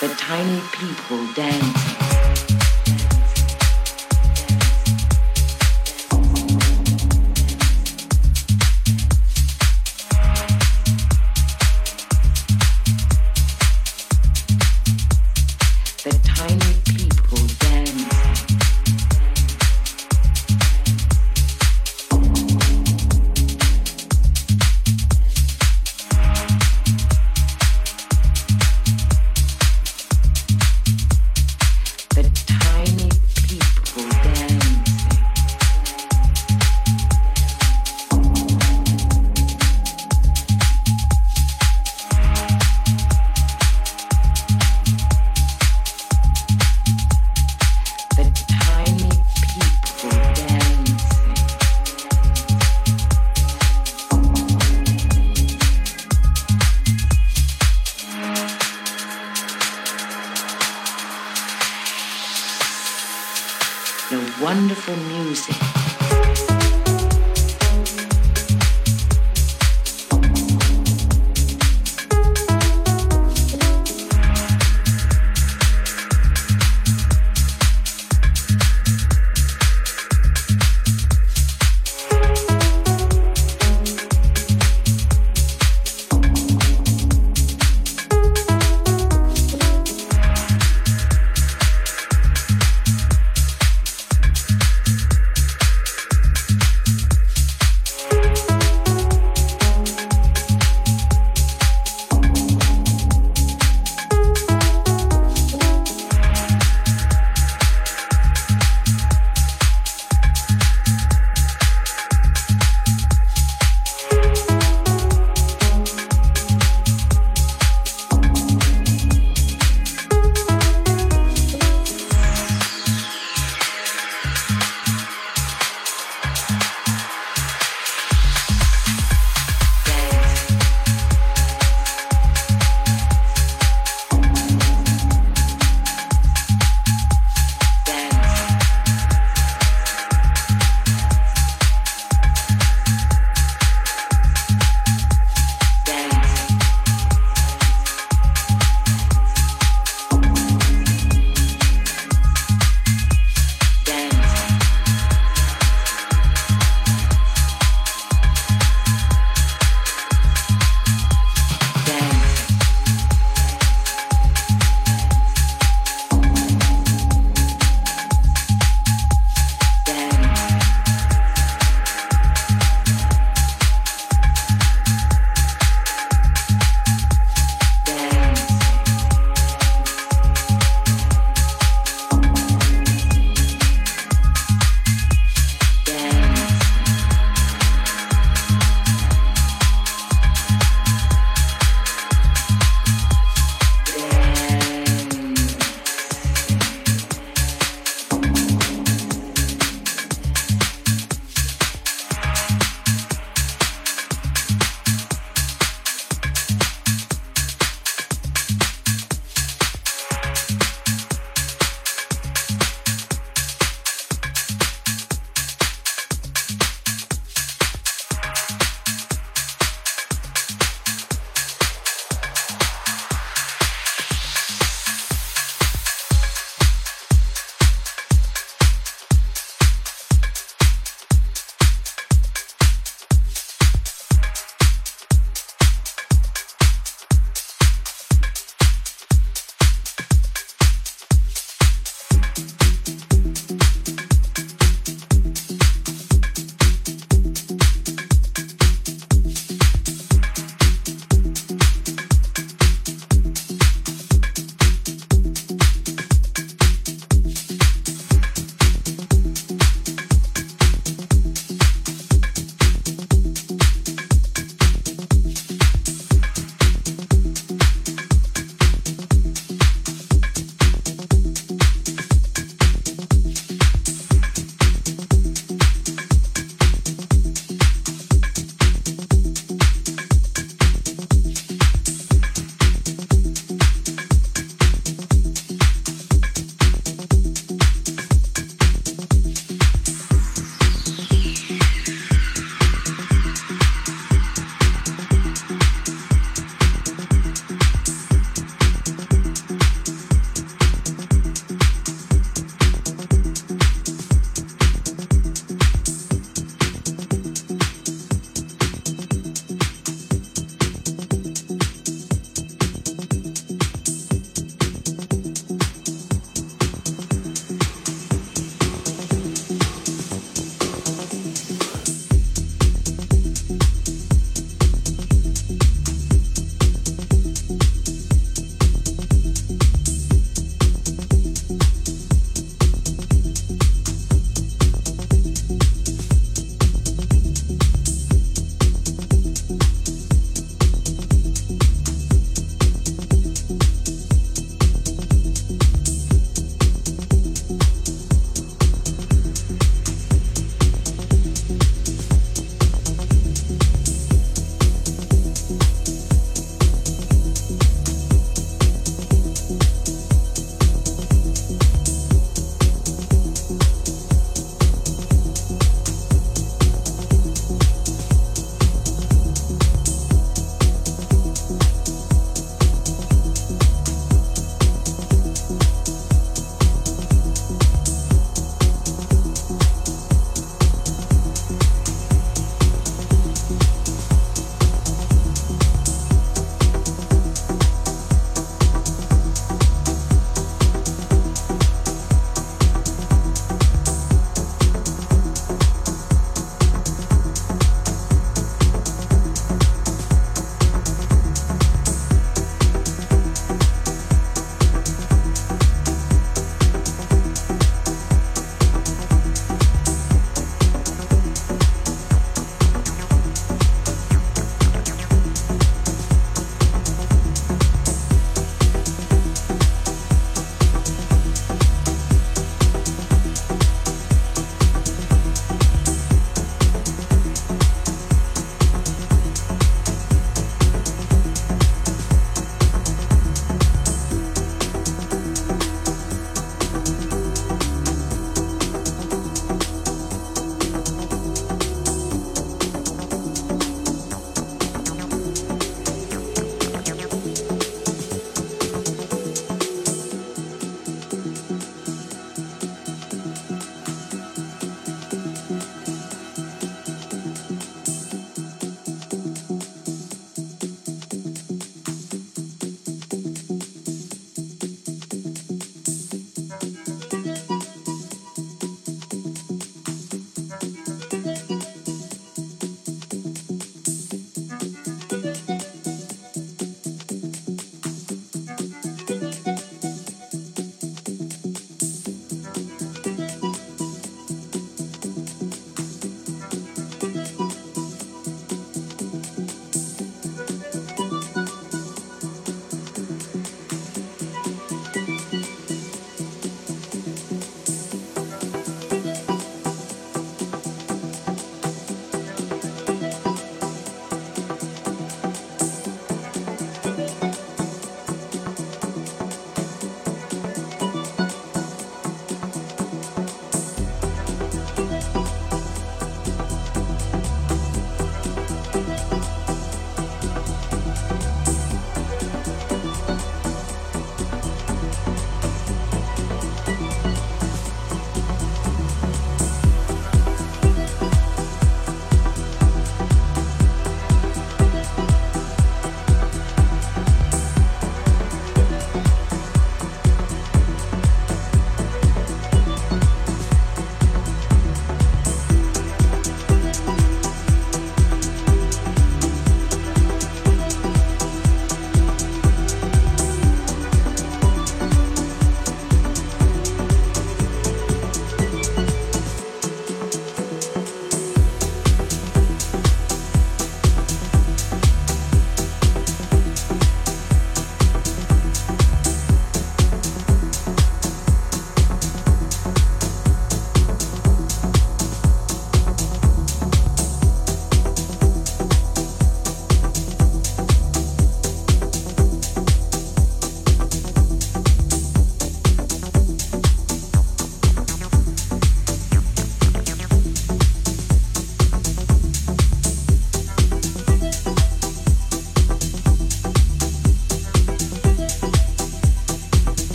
the tiny people dancing.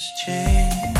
changed.